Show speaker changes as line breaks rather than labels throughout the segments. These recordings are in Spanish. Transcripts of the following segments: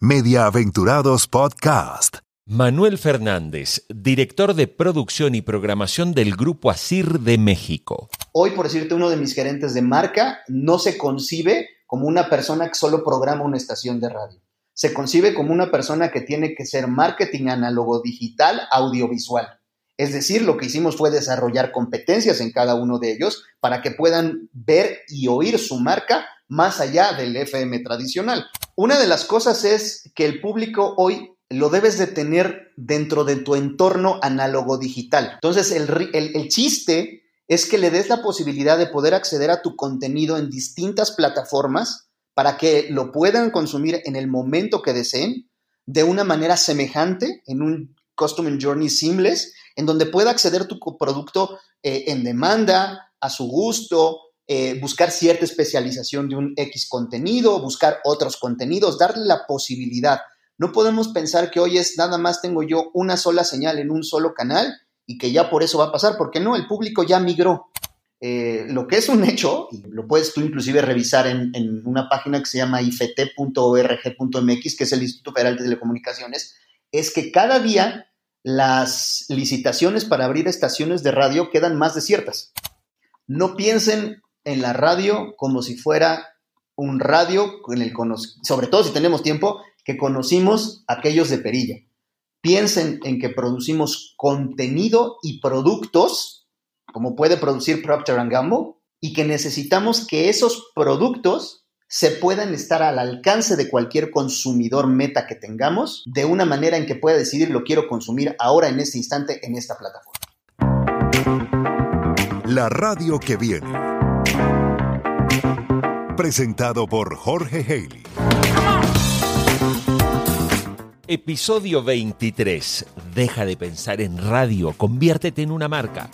Mediaventurados Podcast.
Manuel Fernández, director de producción y programación del Grupo ASIR de México.
Hoy, por decirte, uno de mis gerentes de marca no se concibe como una persona que solo programa una estación de radio. Se concibe como una persona que tiene que ser marketing análogo digital audiovisual. Es decir, lo que hicimos fue desarrollar competencias en cada uno de ellos para que puedan ver y oír su marca más allá del FM tradicional. Una de las cosas es que el público hoy lo debes de tener dentro de tu entorno análogo digital. Entonces, el, el, chiste es que le des la posibilidad de poder acceder a tu contenido en distintas plataformas para que lo puedan consumir en el momento que deseen, de una manera semejante, en un Customer Journey seamless, en donde pueda acceder tu producto eh, en demanda, a su gusto, eh, buscar cierta especialización de un X contenido, buscar otros contenidos, darle la posibilidad. No podemos pensar que hoy es nada más tengo yo una sola señal en un solo canal y que ya por eso va a pasar, porque no, el público ya migró. Eh, lo que es un hecho, y lo puedes tú inclusive revisar en, en una página que se llama ift.org.mx, que es el Instituto Federal de Telecomunicaciones, es que cada día las licitaciones para abrir estaciones de radio quedan más desiertas. No piensen en la radio como si fuera un radio, en el sobre todo si tenemos tiempo, que conocimos aquellos de perilla. Piensen en que producimos contenido y productos, como puede producir Procter Gamble, y que necesitamos que esos productos se puedan estar al alcance de cualquier consumidor meta que tengamos, de una manera en que pueda decidir lo quiero consumir ahora en este instante en esta plataforma.
La radio que viene presentado por Jorge Haley.
Episodio 23. Deja de pensar en radio, conviértete en una marca.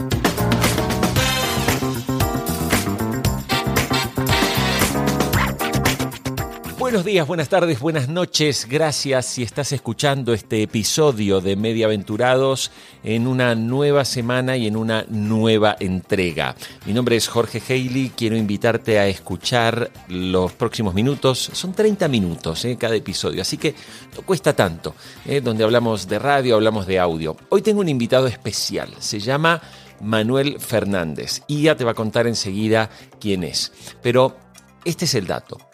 Buenos días, buenas tardes, buenas noches. Gracias si estás escuchando este episodio de Mediaventurados en una nueva semana y en una nueva entrega. Mi nombre es Jorge Haley. Quiero invitarte a escuchar los próximos minutos. Son 30 minutos eh, cada episodio, así que no cuesta tanto. Eh, donde hablamos de radio, hablamos de audio. Hoy tengo un invitado especial. Se llama Manuel Fernández y ya te va a contar enseguida quién es. Pero este es el dato.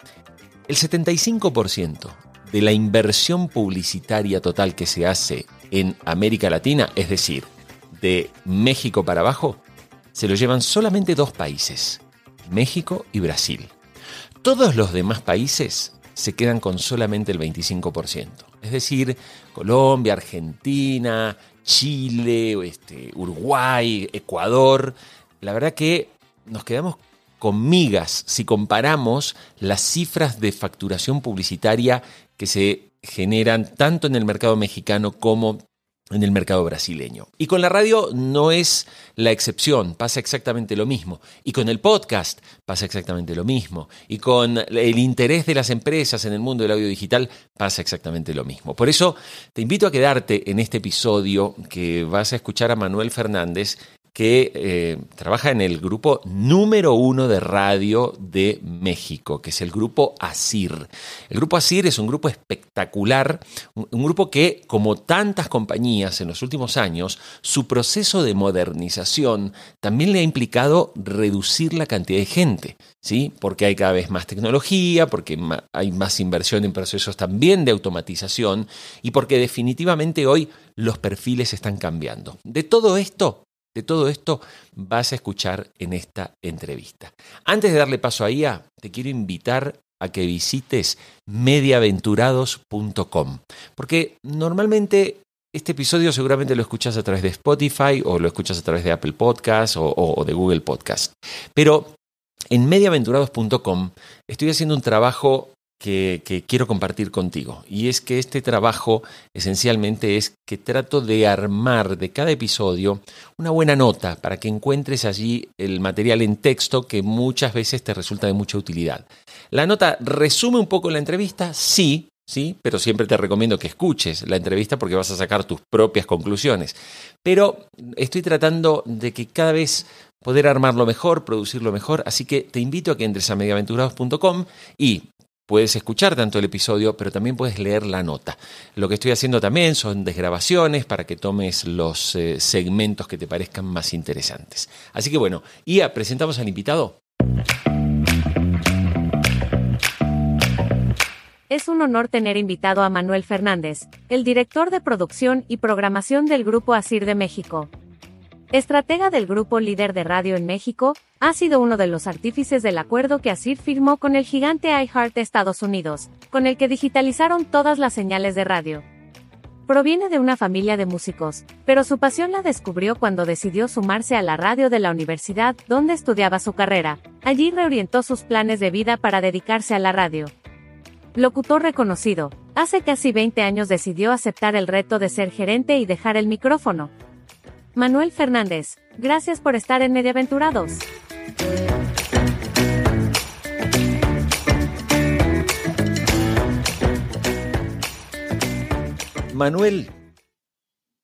El 75% de la inversión publicitaria total que se hace en América Latina, es decir, de México para abajo, se lo llevan solamente dos países, México y Brasil. Todos los demás países se quedan con solamente el 25%. Es decir, Colombia, Argentina, Chile, este, Uruguay, Ecuador. La verdad que nos quedamos con migas si comparamos las cifras de facturación publicitaria que se generan tanto en el mercado mexicano como en el mercado brasileño. Y con la radio no es la excepción, pasa exactamente lo mismo. Y con el podcast pasa exactamente lo mismo. Y con el interés de las empresas en el mundo del audio digital pasa exactamente lo mismo. Por eso te invito a quedarte en este episodio que vas a escuchar a Manuel Fernández que eh, trabaja en el grupo número uno de radio de México, que es el grupo ASIR. El grupo ASIR es un grupo espectacular, un, grupo que, como tantas compañías en los últimos años, su proceso de modernización también le ha implicado reducir la cantidad de gente, ¿sí? Porque hay cada vez más tecnología, porque hay más inversión en procesos también de automatización y porque definitivamente hoy los perfiles están cambiando. De todo esto de todo esto vas a escuchar en esta entrevista. Antes de darle paso a IA, te quiero invitar a que visites mediaventurados.com, porque normalmente este episodio seguramente lo escuchas a través de Spotify o lo escuchas a través de Apple Podcasts o, de Google Podcast. Pero en mediaventurados.com estoy haciendo un trabajo que, quiero compartir contigo. Y es que este trabajo esencialmente es que trato de armar de cada episodio una buena nota para que encuentres allí el material en texto que muchas veces te resulta de mucha utilidad. La nota resume un poco la entrevista, sí, sí, pero siempre te recomiendo que escuches la entrevista porque vas a sacar tus propias conclusiones. Pero estoy tratando de que cada vez poder armarlo mejor, producirlo mejor, así que te invito a que entres a mediaventurados.com y puedes escuchar tanto el episodio, pero también puedes leer la nota. Lo que estoy haciendo también son desgrabaciones para que tomes los eh, segmentos que te parezcan más interesantes. Así que bueno, Ia, presentamos al invitado.
Es un honor tener invitado a Manuel Fernández, el director de producción y programación del Grupo Asir de México. Estratega del grupo líder de radio en México, ha sido uno de los artífices del acuerdo que Asir firmó con el gigante iHeart Estados Unidos, con el que digitalizaron todas las señales de radio. Proviene de una familia de músicos, pero su pasión la descubrió cuando decidió sumarse a la radio de la universidad donde estudiaba su carrera. Allí reorientó sus planes de vida para dedicarse a la radio. Locutor reconocido, hace casi 20 años decidió aceptar el reto de ser gerente y dejar el micrófono, Manuel Fernández, gracias por estar en Mediaventurados.
Manuel,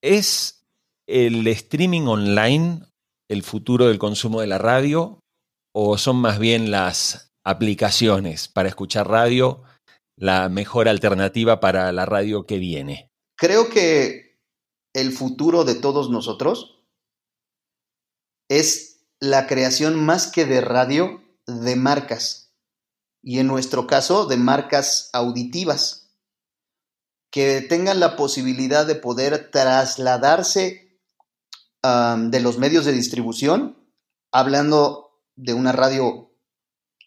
¿es el streaming online el futuro del consumo de la radio o son más bien las aplicaciones para escuchar radio la mejor alternativa para la radio que viene?
Creo que el futuro de todos nosotros es la creación más que de radio de marcas y en nuestro caso de marcas auditivas que tengan la posibilidad de poder trasladarse de los medios de distribución, hablando de una radio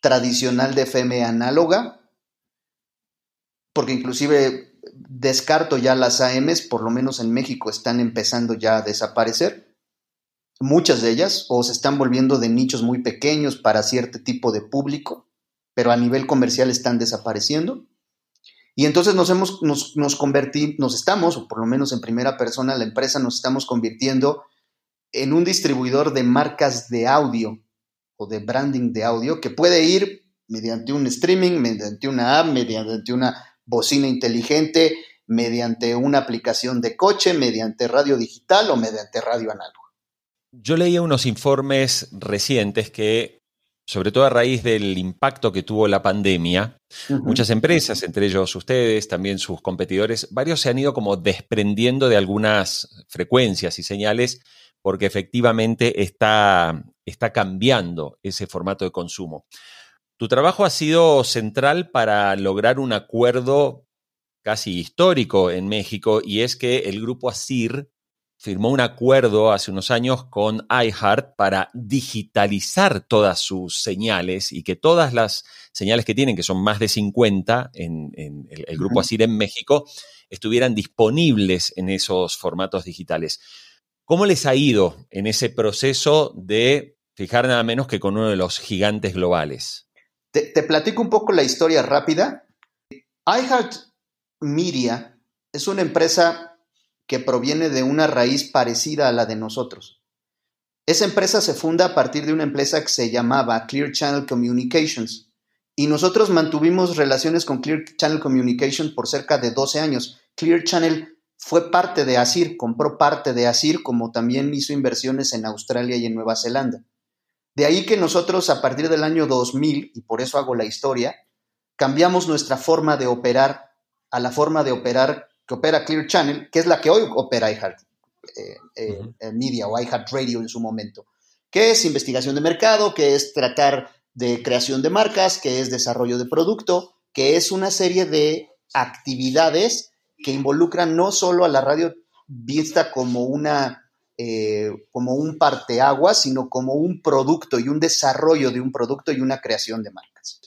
tradicional de FM análoga, porque inclusive descarto ya las AMs, por lo menos en México están empezando ya a desaparecer. Muchas de ellas o se están volviendo de nichos muy pequeños para cierto tipo de público, pero a nivel comercial están desapareciendo. Y entonces nos hemos, nos, nos convertimos, nos estamos, o por lo menos en primera persona, la empresa nos estamos convirtiendo en un distribuidor de marcas de audio o de branding de audio que puede ir mediante un streaming, mediante una app, mediante una bocina inteligente, mediante una aplicación de coche, mediante radio digital o mediante radio análoga.
Yo leía unos informes recientes que, sobre todo a raíz del impacto que tuvo la pandemia, muchas empresas, entre ellos ustedes, también sus competidores, varios se han ido como desprendiendo de algunas frecuencias y señales porque efectivamente está, está cambiando ese formato de consumo. Tu trabajo ha sido central para lograr un acuerdo casi histórico en México y es que el grupo ASIR firmó un acuerdo hace unos años con iHeart para digitalizar todas sus señales y que todas las señales que tienen, que son más de 50 en, el, grupo ASIR en México, estuvieran disponibles en esos formatos digitales. ¿Cómo les ha ido en ese proceso de fijar nada menos que con uno de los gigantes globales?
Te, platico un poco la historia rápida. iHeart Media es una empresa que proviene de una raíz parecida a la de nosotros. Esa empresa se funda a partir de una empresa que se llamaba Clear Channel Communications y nosotros mantuvimos relaciones con Clear Channel Communications por cerca de 12 años. Clear Channel fue parte de ASIR, compró parte de ASIR, como también hizo inversiones en Australia y en Nueva Zelanda. De ahí que nosotros a partir del año 2000, y por eso hago la historia, cambiamos nuestra forma de operar a la forma de operar que opera Clear Channel, que es la que hoy opera iHeart eh, eh, Media o iHeart Radio en su momento, que es investigación de mercado, que es tratar de creación de marcas, que es desarrollo de producto, que es una serie de actividades que involucran no solo a la radio vista como una eh, como un parteaguas, sino como un producto y un desarrollo de un producto y una creación de marcas.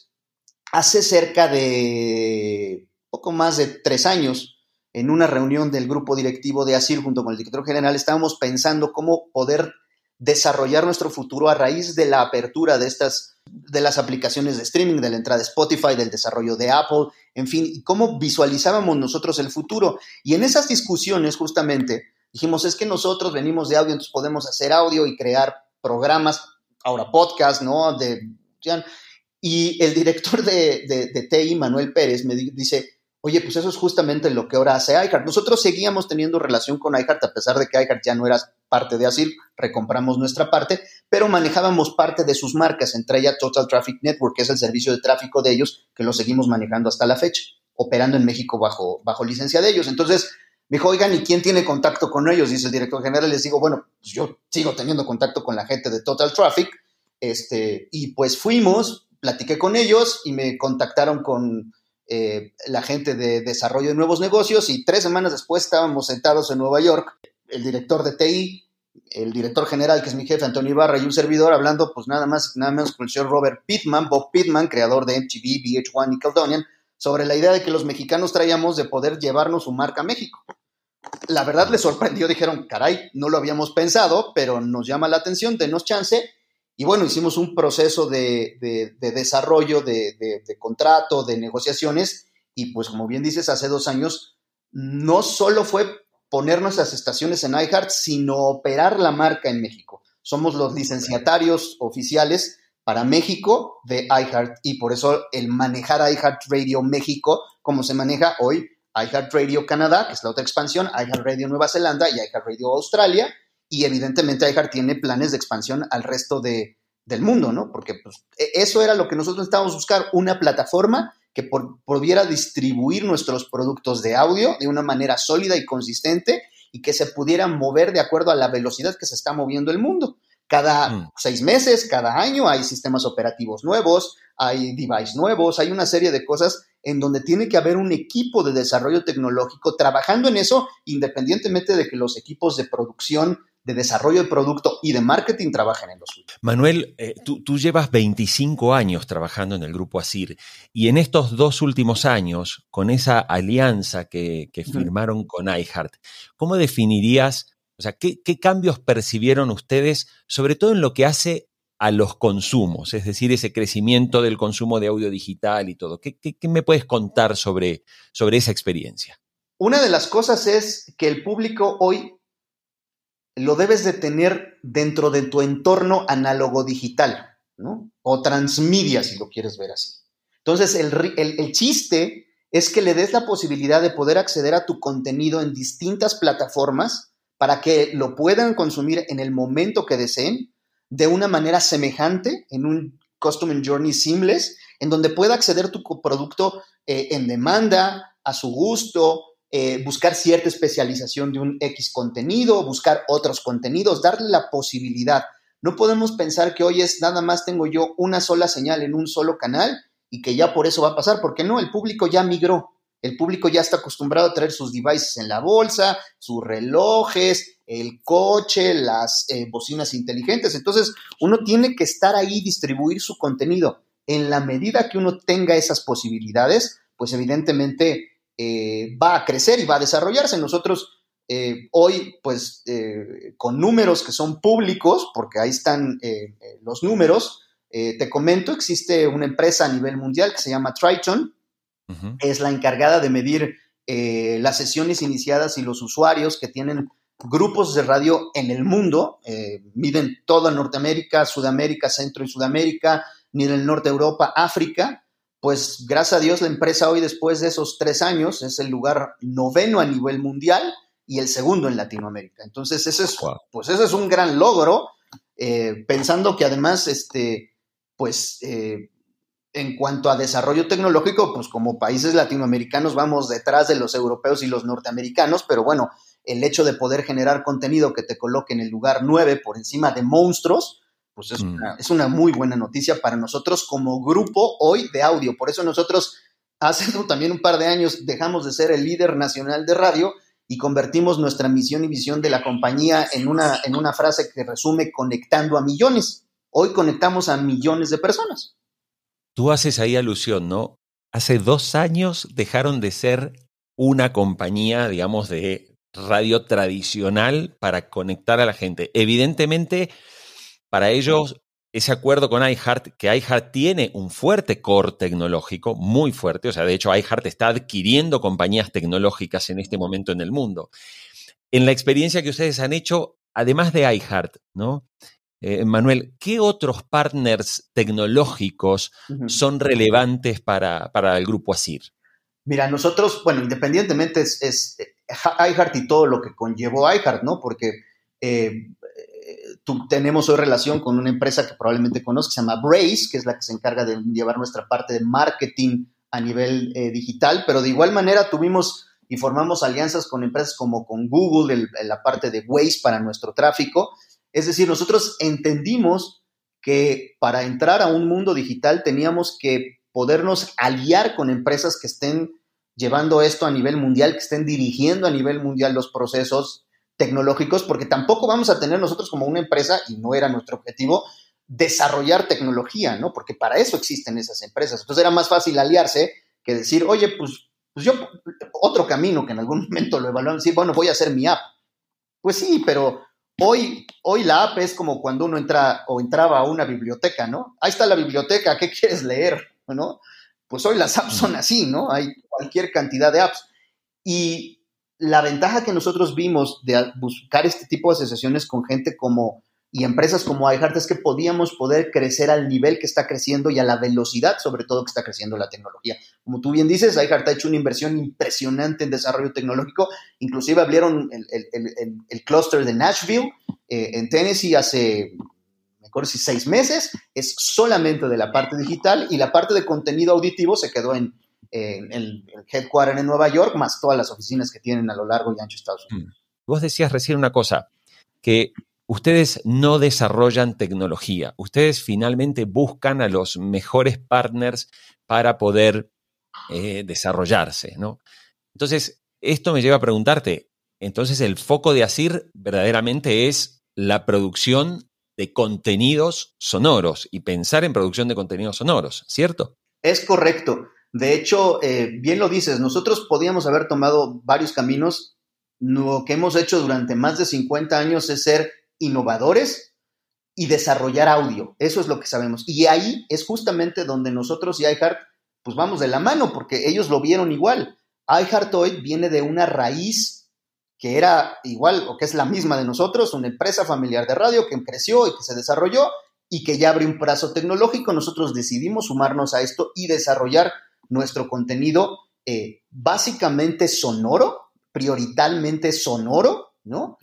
Hace cerca de poco más de tres años, en una reunión del grupo directivo de ASIR junto con el director general, estábamos pensando cómo poder desarrollar nuestro futuro a raíz de la apertura de estas de las aplicaciones de streaming, de la entrada de Spotify, del desarrollo de Apple, en fin, y cómo visualizábamos nosotros el futuro. Y en esas discusiones, justamente, Dijimos, es que nosotros venimos de audio, entonces podemos hacer audio y crear programas, ahora podcast, ¿no? De, y el director de, de, TI, Manuel Pérez, me dice, Oye, pues eso es justamente lo que ahora hace iHeart. Nosotros seguíamos teniendo relación con iHeart a pesar de que iHeart ya no era parte de Asir, recompramos nuestra parte, pero manejábamos parte de sus marcas, entre ellas Total Traffic Network, que es el servicio de tráfico de ellos, que lo seguimos manejando hasta la fecha, operando en México bajo, bajo licencia de ellos. Entonces, me dijo, oigan, ¿y quién tiene contacto con ellos? Dice el director general, les digo, bueno, pues yo sigo teniendo contacto con la gente de Total Traffic, este, y pues fuimos, platiqué con ellos y me contactaron con eh, la gente de desarrollo de nuevos negocios y tres semanas después estábamos sentados en Nueva York, el director de TI, el director general, que es mi jefe, Antonio Ibarra, y un servidor hablando, pues nada más, nada menos con el señor Robert Pittman, Bob Pittman, creador de MTV, VH1 y Caledonian, sobre la idea de que los mexicanos traíamos de poder llevarnos su marca a México. La verdad les sorprendió, dijeron, caray, no lo habíamos pensado, pero nos llama la atención, denos chance, y bueno, hicimos un proceso de, desarrollo, de, contrato, de negociaciones, y pues como bien dices, hace dos años no solo fue poner nuestras estaciones en iHeart, sino operar la marca en México. Somos los licenciatarios oficiales para México de iHeart y por eso el manejar iHeart Radio México, como se maneja hoy iHeart Radio Canadá, que es la otra expansión, iHeart Radio Nueva Zelanda y iHeart Radio Australia, y evidentemente iHeart tiene planes de expansión al resto de, del mundo, ¿no? Porque pues, e, eso era lo que nosotros necesitábamos buscar, una plataforma que pudiera distribuir nuestros productos de audio de una manera sólida y consistente y que se pudiera mover de acuerdo a la velocidad que se está moviendo el mundo. Cada mm. seis meses, cada año hay sistemas operativos nuevos, hay devices nuevos, hay una serie de cosas en donde tiene que haber un equipo de desarrollo tecnológico trabajando en eso, independientemente de que los equipos de producción de desarrollo de producto y de marketing trabajen en los suyo.
Manuel, eh, tú, llevas 25 años trabajando en el grupo ASIR y en estos dos últimos años, con esa alianza que, firmaron con iHeart, ¿cómo definirías, o sea, qué, cambios percibieron ustedes, sobre todo en lo que hace a los consumos, es decir, ese crecimiento del consumo de audio digital y todo? ¿Qué, me puedes contar sobre, sobre esa experiencia?
Una de las cosas es que el público hoy lo debes de tener dentro de tu entorno análogo digital, ¿no? O transmedia, si lo quieres ver así. Entonces, el, chiste es que le des la posibilidad de poder acceder a tu contenido en distintas plataformas para que lo puedan consumir en el momento que deseen, de una manera semejante, en un Customer Journey seamless, en donde pueda acceder tu producto eh, en demanda, a su gusto, eh, buscar cierta especialización de un X contenido, buscar otros contenidos, darle la posibilidad. No podemos pensar que hoy es nada más tengo yo una sola señal en un solo canal y que ya por eso va a pasar, porque no, el público ya migró. El público ya está acostumbrado a traer sus devices en la bolsa, sus relojes, el coche, las eh, bocinas inteligentes. Entonces, uno tiene que estar ahí, distribuir su contenido. En la medida que uno tenga esas posibilidades, pues evidentemente eh, va a crecer y va a desarrollarse. Nosotros eh, hoy, pues, con números que son públicos, porque ahí están los números, te comento, existe una empresa a nivel mundial que se llama Triton, es la encargada de medir las sesiones iniciadas y los usuarios que tienen grupos de radio en el mundo, miden toda Norteamérica, Sudamérica, Centro y Sudamérica, miden el Norte de Europa, África, pues gracias a Dios la empresa hoy después de esos tres años es el lugar noveno a nivel mundial y el segundo en Latinoamérica. Entonces ese es, pues ese es un gran logro, eh, pensando que además, este, pues eh, en cuanto a desarrollo tecnológico, pues como países latinoamericanos vamos detrás de los europeos y los norteamericanos, pero bueno, el hecho de poder generar contenido que te coloque en el lugar nueve por encima de monstruos, pues es, mm. una, es una muy buena noticia para nosotros como grupo hoy de audio. Por eso nosotros hace también un par de años dejamos de ser el líder nacional de radio y convertimos nuestra misión y visión de la compañía en una, en una frase que resume conectando a millones. Hoy conectamos a millones de personas.
Tú haces ahí alusión, ¿no? Hace dos años dejaron de ser una compañía, digamos, de radio tradicional para conectar a la gente. Evidentemente, para ellos, ese acuerdo con iHeart, que iHeart tiene un fuerte core tecnológico, muy fuerte, o sea, de hecho iHeart está adquiriendo compañías tecnológicas en este momento en el mundo. En la experiencia que ustedes han hecho, además de iHeart, ¿no? Eh, Manuel, ¿qué otros partners tecnológicos son relevantes para, para el grupo ASIR?
Mira, nosotros, bueno, independientemente es, es eh, iHeart y todo lo que conllevó iHeart, ¿no? Porque eh, tú, tenemos hoy relación con una empresa que probablemente conozcas, se llama Brace, que es la que se encarga de llevar nuestra parte de marketing a nivel eh, digital, pero de igual manera tuvimos y formamos alianzas con empresas como con Google, la parte de Waze para nuestro tráfico. Es decir, nosotros entendimos que para entrar a un mundo digital teníamos que podernos aliar con empresas que estén llevando esto a nivel mundial, que estén dirigiendo a nivel mundial los procesos tecnológicos, porque tampoco vamos a tener nosotros como una empresa, y no era nuestro objetivo, desarrollar tecnología, ¿no? Porque para eso existen esas empresas. Entonces era más fácil aliarse que decir, oye, pues, pues yo, otro camino que en algún momento lo evaluamos, decir, bueno, voy a hacer mi app. Pues sí, pero hoy, hoy la app es como cuando uno entra o entraba a una biblioteca, ¿no? Ahí está la biblioteca, ¿qué quieres leer? ¿No? Pues hoy las apps son así, ¿no? Hay cualquier cantidad de apps. Y la ventaja que nosotros vimos de buscar este tipo de asociaciones con gente como y empresas como iHeart es que podíamos poder crecer al nivel que está creciendo y a la velocidad, sobre todo que está creciendo la tecnología. Como tú bien dices, iHeart ha hecho una inversión impresionante en desarrollo tecnológico, inclusive abrieron el, el, el, clúster de Nashville eh, en Tennessee hace, me acuerdo si seis meses, es solamente de la parte digital y la parte de contenido auditivo se quedó en, el, headquarter en Nueva York, más todas las oficinas que tienen a lo largo y ancho de Estados Unidos. Mm.
Vos decías recién una cosa, que ustedes no desarrollan tecnología, ustedes finalmente buscan a los mejores partners para poder eh, desarrollarse, ¿no? Entonces, esto me lleva a preguntarte, entonces el foco de ASIR verdaderamente es la producción de contenidos sonoros y pensar en producción de contenidos sonoros, ¿cierto?
Es correcto. De hecho, eh, bien lo dices, nosotros podíamos haber tomado varios caminos. Lo que hemos hecho durante más de 50 años es ser innovadores y desarrollar audio. Eso es lo que sabemos. Y ahí es justamente donde nosotros y iHeart pues vamos de la mano porque ellos lo vieron igual. iHeart hoy viene de una raíz que era igual o que es la misma de nosotros, una empresa familiar de radio que creció y que se desarrolló y que ya abrió un brazo tecnológico. Nosotros decidimos sumarnos a esto y desarrollar nuestro contenido eh, básicamente sonoro, prioritariamente sonoro, ¿no?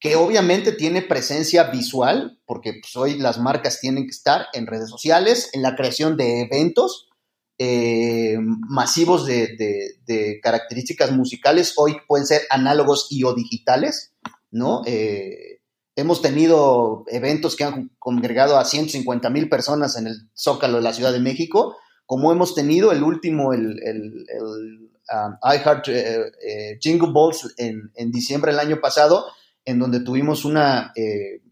Que obviamente tiene presencia visual, porque pues, hoy las marcas tienen que estar en redes sociales, en la creación de eventos eh, masivos de, características musicales, hoy pueden ser análogos y o digitales, ¿no? Eh, hemos tenido eventos que han congregado a 150 mil personas en el Zócalo de la Ciudad de México, como hemos tenido el último, el, el, um, iHeart eh, Jingle Balls en, en diciembre del año pasado, en donde tuvimos una eh,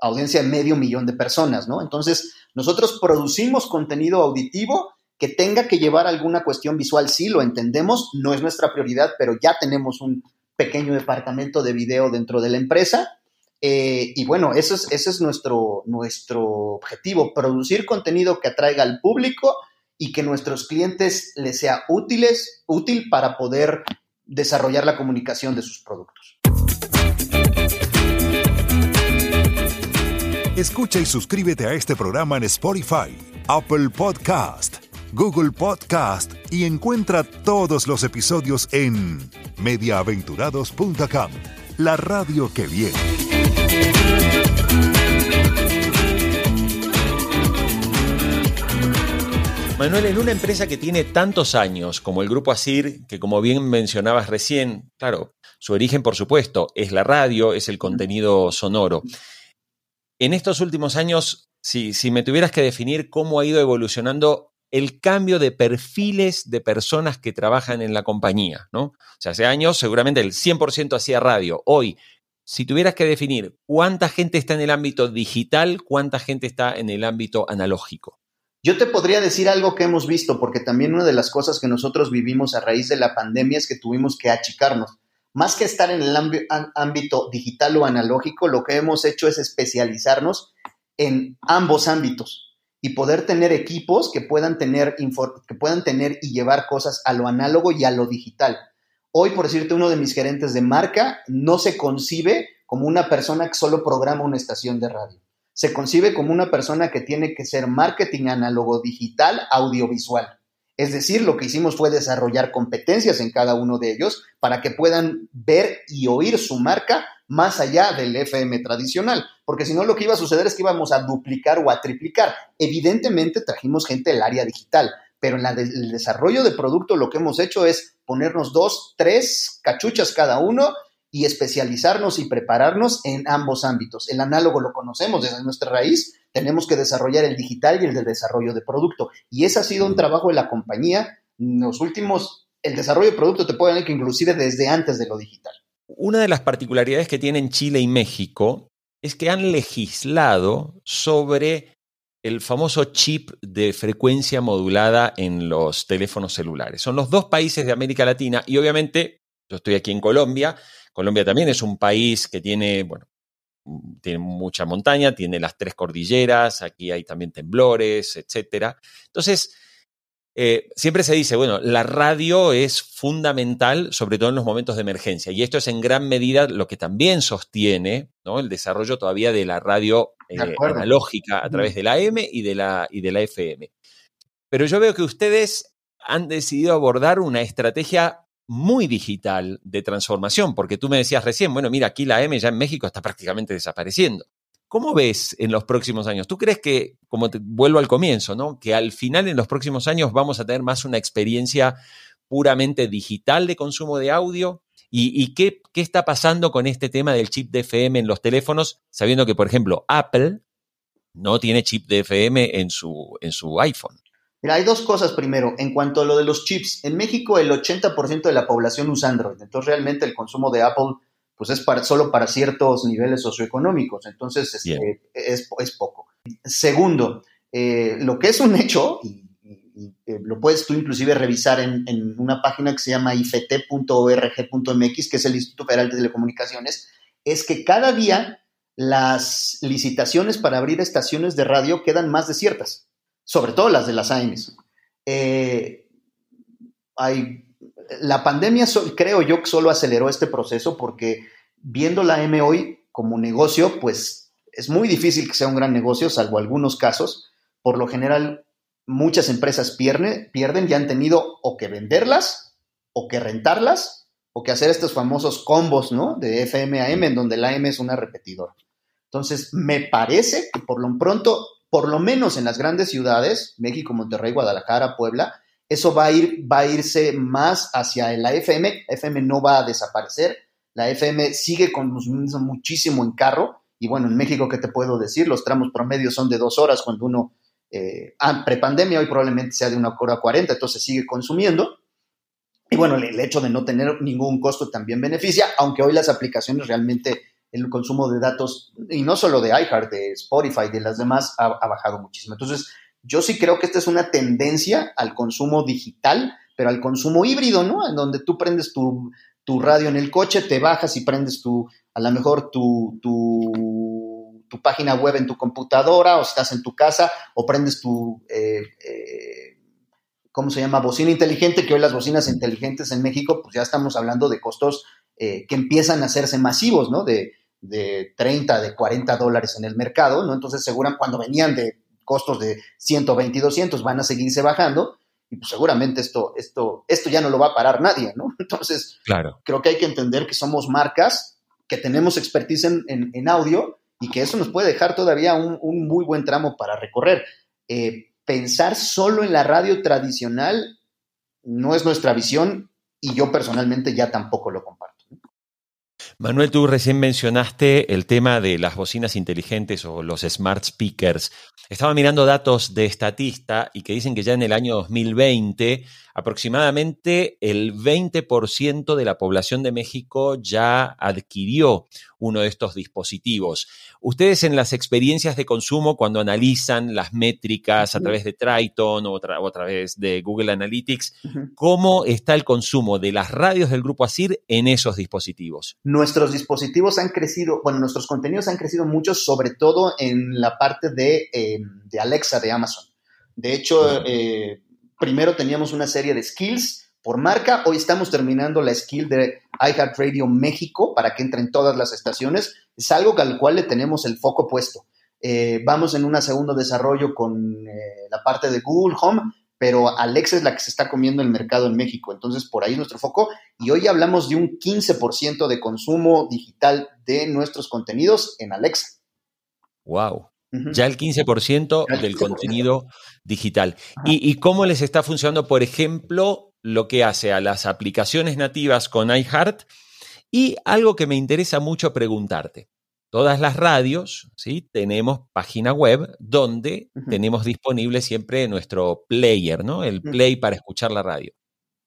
audiencia de medio millón de personas, ¿no? Entonces, nosotros producimos contenido auditivo que tenga que llevar alguna cuestión visual, sí, lo entendemos, no es nuestra prioridad, pero ya tenemos un pequeño departamento de video dentro de la empresa. Eh, y bueno, ese es, ese es nuestro, nuestro objetivo, producir contenido que atraiga al público y que nuestros clientes les sea útiles, útil para poder desarrollar la comunicación de sus productos.
Escucha y suscríbete a este programa en Spotify, Apple Podcast, Google Podcast y encuentra todos los episodios en mediaaventurados.com, la radio que viene.
Manuel, en una empresa que tiene tantos años como el Grupo ASIR, que como bien mencionabas recién, claro, su origen por supuesto es la radio, es el contenido sonoro. En estos últimos años, si, me tuvieras que definir cómo ha ido evolucionando el cambio de perfiles de personas que trabajan en la compañía, ¿no? O sea, hace años seguramente el 100% hacía radio. Hoy, si tuvieras que definir cuánta gente está en el ámbito digital, cuánta gente está en el ámbito analógico.
Yo te podría decir algo que hemos visto, porque también una de las cosas que nosotros vivimos a raíz de la pandemia es que tuvimos que achicarnos más que estar en el ámbito digital o analógico, lo que hemos hecho es especializarnos en ambos ámbitos y poder tener equipos que puedan tener, que puedan tener y llevar cosas a lo análogo y a lo digital. Hoy, por decirte, uno de mis gerentes de marca no se concibe como una persona que solo programa una estación de radio. Se concibe como una persona que tiene que ser marketing análogo digital audiovisual. Es decir, lo que hicimos fue desarrollar competencias en cada uno de ellos para que puedan ver y oír su marca más allá del FM tradicional, porque si no lo que iba a suceder es que íbamos a duplicar o a triplicar. Evidentemente trajimos gente del área digital, pero en el desarrollo de producto lo que hemos hecho es ponernos dos, tres cachuchas cada uno y especializarnos y prepararnos en ambos ámbitos. El análogo lo conocemos desde nuestra raíz, tenemos que desarrollar el digital y el del desarrollo de producto. Y ese ha sido un trabajo de la compañía. Los últimos, el desarrollo de producto te puede decir que inclusive desde antes de lo digital.
Una de las particularidades que tienen Chile y México es que han legislado sobre el famoso chip de frecuencia modulada en los teléfonos celulares. Son los dos países de América Latina y obviamente yo estoy aquí en Colombia. Colombia también es un país que tiene, bueno, tiene mucha montaña, tiene las tres cordilleras, aquí hay también temblores, etcétera. Entonces, eh, siempre se dice, bueno, la radio es fundamental, sobre todo en los momentos de emergencia, y esto es en gran medida lo que también sostiene ¿no? el desarrollo todavía de la radio eh, analógica a través de la M y de la, y de la FM. Pero yo veo que ustedes han decidido abordar una estrategia muy digital de transformación, porque tú me decías recién, bueno, mira, aquí la M ya en México está prácticamente desapareciendo. ¿Cómo ves en los próximos años? ¿Tú crees que, como te vuelvo al comienzo, ¿no? que al final en los próximos años vamos a tener más una experiencia puramente digital de consumo de audio? ¿Y, qué, qué, está pasando con este tema del chip de FM en los teléfonos, sabiendo que, por ejemplo, Apple no tiene chip de FM en su, en su iPhone?
Mira, hay dos cosas primero. En cuanto a lo de los chips, en México el 80% de la población usa Android, entonces realmente el consumo de Apple pues es para, solo para ciertos niveles socioeconómicos, entonces este, es, es, poco. Segundo, eh, lo que es un hecho, y, eh, lo puedes tú inclusive revisar en, en una página que se llama ift.org.mx, que es el Instituto Federal de Telecomunicaciones, es que cada día las licitaciones para abrir estaciones de radio quedan más desiertas sobre todo las de las AMs. Eh, la pandemia, creo yo, que solo aceleró este proceso porque viendo la AM hoy como negocio, pues es muy difícil que sea un gran negocio, salvo algunos casos. Por lo general, muchas empresas pierden, pierden y han tenido o que venderlas, o que rentarlas, o que hacer estos famosos combos, ¿no? De FM a M, en donde la M es una repetidora. Entonces, me parece que por lo pronto por lo menos en las grandes ciudades, México, Monterrey, Guadalajara, Puebla, eso va a, ir, va a irse más hacia la FM. FM no va a desaparecer. La FM sigue consumiendo muchísimo en carro. Y bueno, en México, ¿qué te puedo decir? Los tramos promedios son de dos horas cuando uno, eh, ah, prepandemia, hoy probablemente sea de una hora cuarenta, entonces sigue consumiendo. Y bueno, el hecho de no tener ningún costo también beneficia, aunque hoy las aplicaciones realmente el consumo de datos, y no solo de iHeart, de Spotify, de las demás, ha, bajado muchísimo. Entonces, yo sí creo que esta es una tendencia al consumo digital, pero al consumo híbrido, ¿no? En donde tú prendes tu, radio en el coche, te bajas y prendes tu, a lo mejor tu, tu, tu, página web en tu computadora, o estás en tu casa, o prendes tu, eh, eh, ¿cómo se llama? Bocina inteligente, que hoy las bocinas inteligentes en México, pues ya estamos hablando de costos eh, que empiezan a hacerse masivos, ¿no? De, de 30, de 40 dólares en el mercado, ¿no? Entonces, seguramente cuando venían de costos de 120 y 200 van a seguirse bajando y pues seguramente esto, esto, esto ya no lo va a parar nadie, ¿no? Entonces, claro. creo que hay que entender que somos marcas, que tenemos expertise en, audio y que eso nos puede dejar todavía un, muy buen tramo para recorrer. Eh, pensar solo en la radio tradicional no es nuestra visión y yo personalmente ya tampoco lo comparto.
Manuel, tú recién mencionaste el tema de las bocinas inteligentes o los smart speakers. Estaba mirando datos de Estatista y que dicen que ya en el año 2020 aproximadamente el 20% de la población de México ya adquirió uno de estos dispositivos. Ustedes en las experiencias de consumo, cuando analizan las métricas a través de Triton o, a través de Google Analytics, ¿cómo está el consumo de las radios del grupo ASIR en esos dispositivos?
Nuestros dispositivos han crecido, bueno, nuestros contenidos han crecido mucho, sobre todo en la parte de, eh, Alexa de Amazon. De hecho, primero teníamos una serie de skills por marca. Hoy estamos terminando la skill de iHeartRadio México para que entren todas las estaciones. Es algo al cual le tenemos el foco puesto. Eh, vamos en un segundo desarrollo con eh, la parte de Google Home, pero Alexa es la que se está comiendo el mercado en México. Entonces, por ahí es nuestro foco. Y hoy hablamos de un 15% de consumo digital de nuestros contenidos en Alexa.
Wow. Ya el 15%, del contenido digital. ¿Y, ¿Y, cómo les está funcionando, por ejemplo, lo que hace a las aplicaciones nativas con iHeart? Y algo que me interesa mucho preguntarte. Todas las radios, ¿sí? Tenemos página web donde tenemos disponible siempre nuestro player, ¿no? El play para escuchar la radio.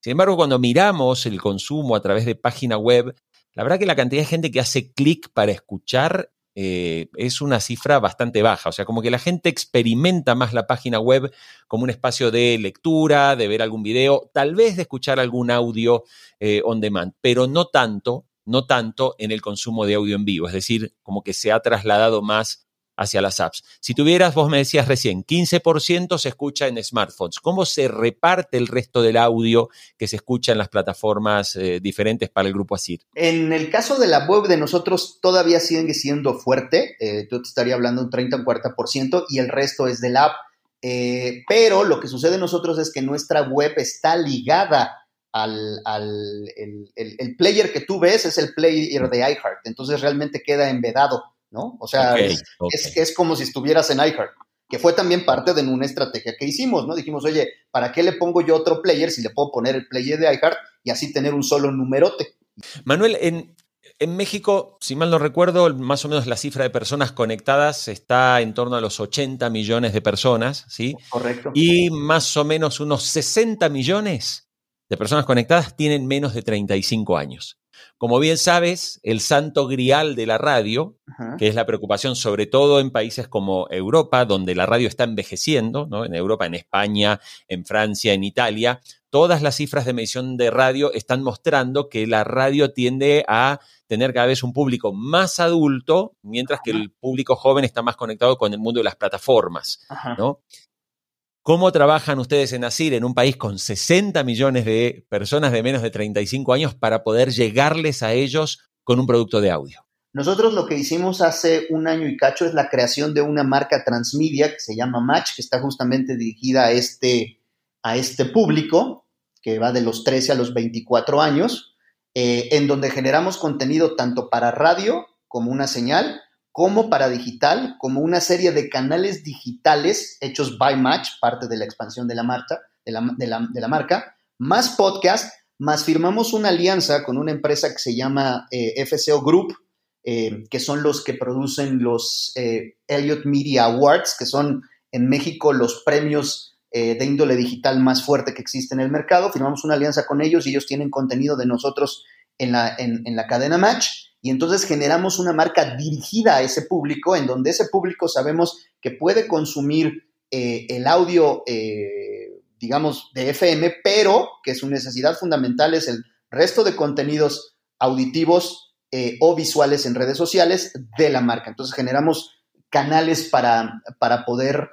Sin embargo, cuando miramos el consumo a través de página web, la verdad que la cantidad de gente que hace clic para escuchar eh, es una cifra bastante baja. O sea, como que la gente experimenta más la página web como un espacio de lectura, de ver algún video, tal vez de escuchar algún audio eh, on demand, pero no tanto no tanto en el consumo de audio en vivo, es decir, como que se ha trasladado más hacia las apps. Si tuvieras, vos me decías recién, 15% se escucha en smartphones. ¿Cómo se reparte el resto del audio que se escucha en las plataformas eh, diferentes para el grupo ASIR?
En el caso de la web de nosotros todavía sigue siendo fuerte. Eh, yo te estaría hablando un 30 o 40% y el resto es del app. Eh, pero lo que sucede en nosotros es que nuestra web está ligada al, el, player que tú ves es el player de iHeart, entonces realmente queda embedado, ¿no? O sea, es, Es, como si estuvieras en iHeart, que fue también parte de una estrategia que hicimos, ¿no? Dijimos, oye, ¿para qué le pongo yo otro player si le puedo poner el player de iHeart y así tener un solo numerote?
Manuel, en, en México, si mal no recuerdo, más o menos la cifra de personas conectadas está en torno a los 80 millones de personas, ¿sí?
Correcto.
Y más o menos unos 60 millones de personas conectadas tienen menos de 35 años. Como bien sabes, el santo grial de la radio, que es la preocupación sobre todo en países como Europa, donde la radio está envejeciendo, ¿no? en Europa, en España, en Francia, en Italia, todas las cifras de medición de radio están mostrando que la radio tiende a tener cada vez un público más adulto, mientras que el público joven está más conectado con el mundo de las plataformas. ¿no? ¿Cómo trabajan ustedes en ASIR, en un país con 60 millones de personas de menos de 35 años, para poder llegarles a ellos con un producto de audio?
Nosotros lo que hicimos hace un año y cacho es la creación de una marca transmedia que se llama Match, que está justamente dirigida a este, a este público, que va de los 13 a los 24 años, eh, en donde generamos contenido tanto para radio como una señal, como para digital, como una serie de canales digitales hechos by Match, parte de la expansión de la, marca, de la, marca, más podcast, más firmamos una alianza con una empresa que se llama eh, FCO Group, eh, que son los que producen los eh, Elliott Media Awards, que son en México los premios de índole digital más fuerte que existe en el mercado. Firmamos una alianza con ellos y ellos tienen contenido de nosotros en la, en la cadena Match y entonces generamos una marca dirigida a ese público, en donde ese público sabemos que puede consumir eh, el audio, eh, digamos, de FM, pero que su necesidad fundamental es el resto de contenidos auditivos eh, o visuales en redes sociales de la marca. Entonces generamos canales para, para poder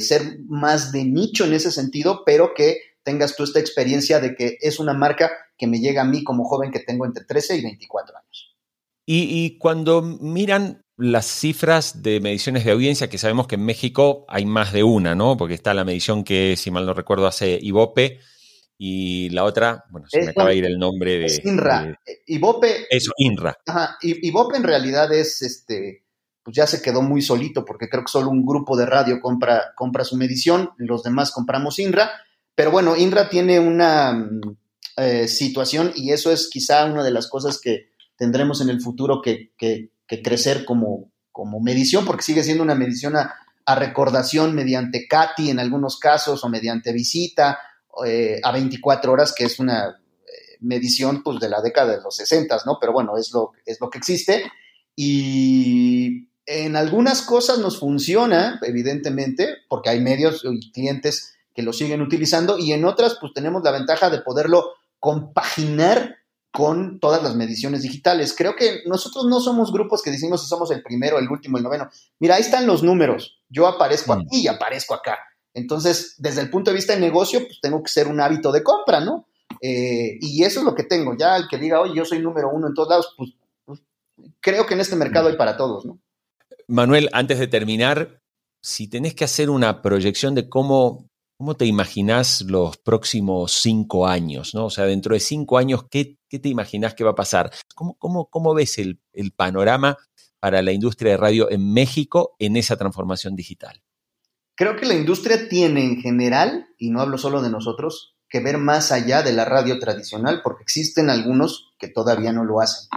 ser más de nicho en ese sentido, pero que tengas tú esta experiencia de que es una marca que me llega a mí como joven que tengo entre 13 y 24 años.
Y, cuando miran las cifras de mediciones de audiencia, que sabemos que en México hay más de una, ¿no? Porque está la medición que, si mal no recuerdo, hace Ibope y la otra, bueno, se me acaba de ir el nombre de.
INRA. Ibope.
Eso, INRA.
Ajá. Ibope en realidad es este. Pues ya se quedó muy solito porque creo que solo un grupo de radio compra, compra su medición, los demás compramos INRA. Pero bueno, INRA tiene una mm, eh, situación y eso es quizá una de las cosas que tendremos en el futuro que, crecer como, medición, porque sigue siendo una medición a, recordación mediante CATI en algunos casos o mediante visita eh, a 24 horas, que es una eh, medición pues, de la década de los 60, ¿no? Pero bueno, es lo, es lo que existe. Y en algunas cosas nos funciona, evidentemente, porque hay medios y clientes que lo siguen utilizando, y en otras, pues tenemos la ventaja de poderlo compaginar con todas las mediciones digitales. Creo que nosotros no somos grupos que decimos si somos el primero, el último, el noveno. Mira, ahí están los números. Yo aparezco mm. aquí y aparezco acá. Entonces, desde el punto de vista de negocio, pues tengo que ser un hábito de compra, ¿no? Eh, y eso es lo que tengo. Ya el que diga, oye, yo soy número uno en todos lados, pues, pues creo que en este mercado hay para todos, ¿no?
Manuel, antes de terminar, si tenés que hacer una proyección de cómo ¿cómo te imaginas los próximos cinco años? ¿no? O sea, dentro de cinco años, ¿qué, te imaginas que va a pasar? ¿Cómo, cómo, cómo ves el, el panorama para la industria de radio en México en esa transformación digital?
Creo que la industria tiene en general, y no hablo solo de nosotros, que ver más allá de la radio tradicional, porque existen algunos que todavía no lo hacen.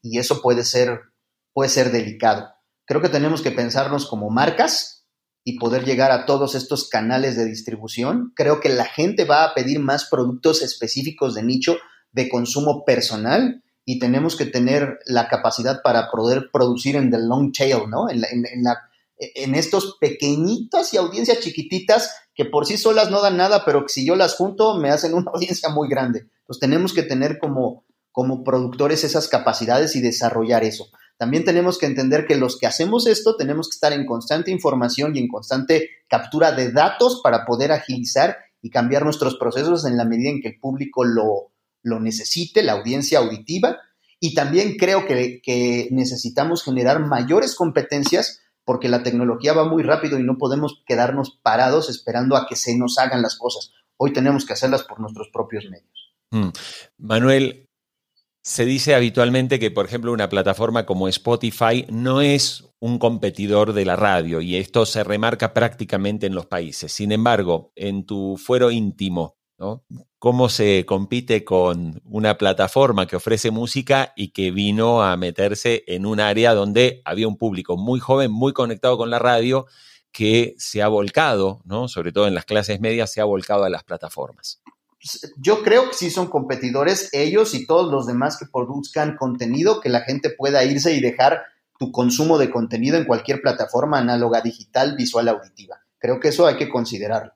Y eso puede ser, puede ser delicado. Creo que tenemos que pensarnos como marcas y poder llegar a todos estos canales de distribución. Creo que la gente va a pedir más productos específicos de nicho de consumo personal y tenemos que tener la capacidad para poder producir en the long tail, ¿no? En, estos pequeñitas y audiencias chiquititas que por sí solas no dan nada, pero que si yo las junto me hacen una audiencia muy grande. Entonces tenemos que tener como, como productores esas capacidades y desarrollar eso. También tenemos que entender que los que hacemos esto tenemos que estar en constante información y en constante captura de datos para poder agilizar y cambiar nuestros procesos en la medida en que el público lo, lo necesite, la audiencia auditiva. Y también creo que, que necesitamos generar mayores competencias porque la tecnología va muy rápido y no podemos quedarnos parados esperando a que se nos hagan las cosas. Hoy tenemos que hacerlas por nuestros propios medios.
Mm. Manuel, se dice habitualmente que, por ejemplo, una plataforma como Spotify no es un competidor de la radio y esto se remarca prácticamente en los países. Sin embargo, en tu fuero íntimo, ¿Cómo se compite con una plataforma que ofrece música y que vino a meterse en un área donde había un público muy joven, muy conectado con la radio, que se ha volcado, ¿no? Sobre todo en las clases medias, se ha volcado a las plataformas.
Yo creo que sí son competidores ellos y todos los demás que produzcan contenido, que la gente pueda irse y dejar tu consumo de contenido en cualquier plataforma análoga, digital, visual, auditiva. Creo que eso hay que considerarlo.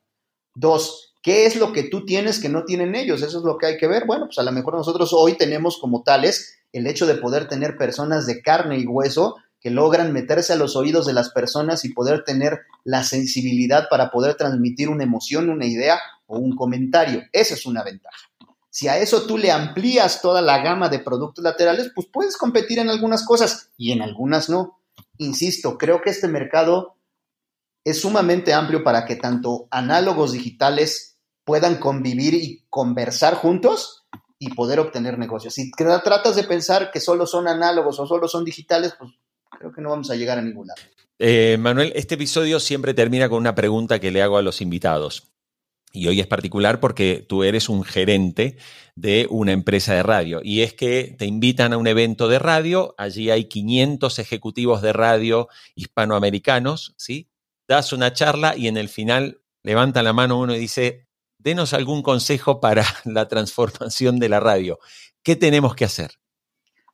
Dos, ¿Qué es lo que tú tienes que no tienen ellos? Eso es lo que hay que ver. Bueno, pues a lo mejor nosotros hoy tenemos como tales el hecho de poder tener personas de carne y hueso que logran meterse a los oídos de las personas y poder tener la sensibilidad para poder transmitir una emoción, una idea o un comentario. Esa es una ventaja. Si a eso tú le amplías toda la gama de productos laterales, pues puedes competir en algunas cosas y en algunas no. Insisto, creo que este mercado es sumamente amplio para que tanto análogos digitales puedan convivir y conversar juntos y poder obtener negocios. Si tratas de pensar que solo son análogos o solo son digitales, pues creo que no vamos a llegar a ningún lado.
Eh, Manuel, este episodio siempre termina con una pregunta que le hago a los invitados. Y hoy es particular porque tú eres un gerente de una empresa de radio. Y es que te invitan a un evento de radio, allí hay 500 ejecutivos de radio hispanoamericanos, ¿sí? Das una charla y en el final levanta la mano uno y dice, denos algún consejo para la transformación de la radio. ¿Qué tenemos que hacer?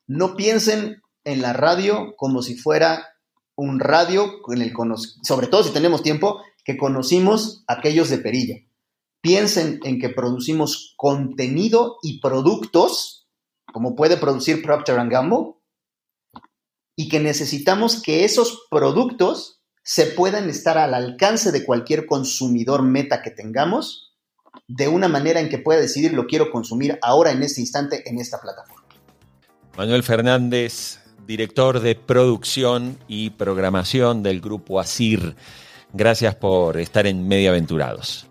No piensen en la radio como si fuera un radio, en el sobre todo si tenemos tiempo, que conocimos aquellos de perilla. Piensen en que producimos contenido y productos, como puede producir Procter Gamble, y que necesitamos que esos productos se puedan estar al alcance de cualquier consumidor meta que tengamos de una manera en que pueda decidir lo quiero consumir ahora en este instante en esta plataforma.
Manuel Fernández, director de producción y programación del grupo ASIR. Gracias por estar en Mediaventurados.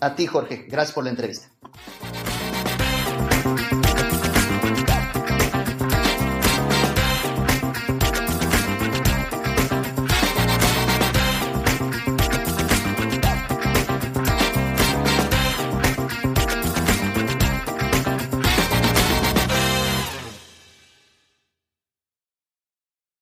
A ti, Jorge. Gracias por la entrevista.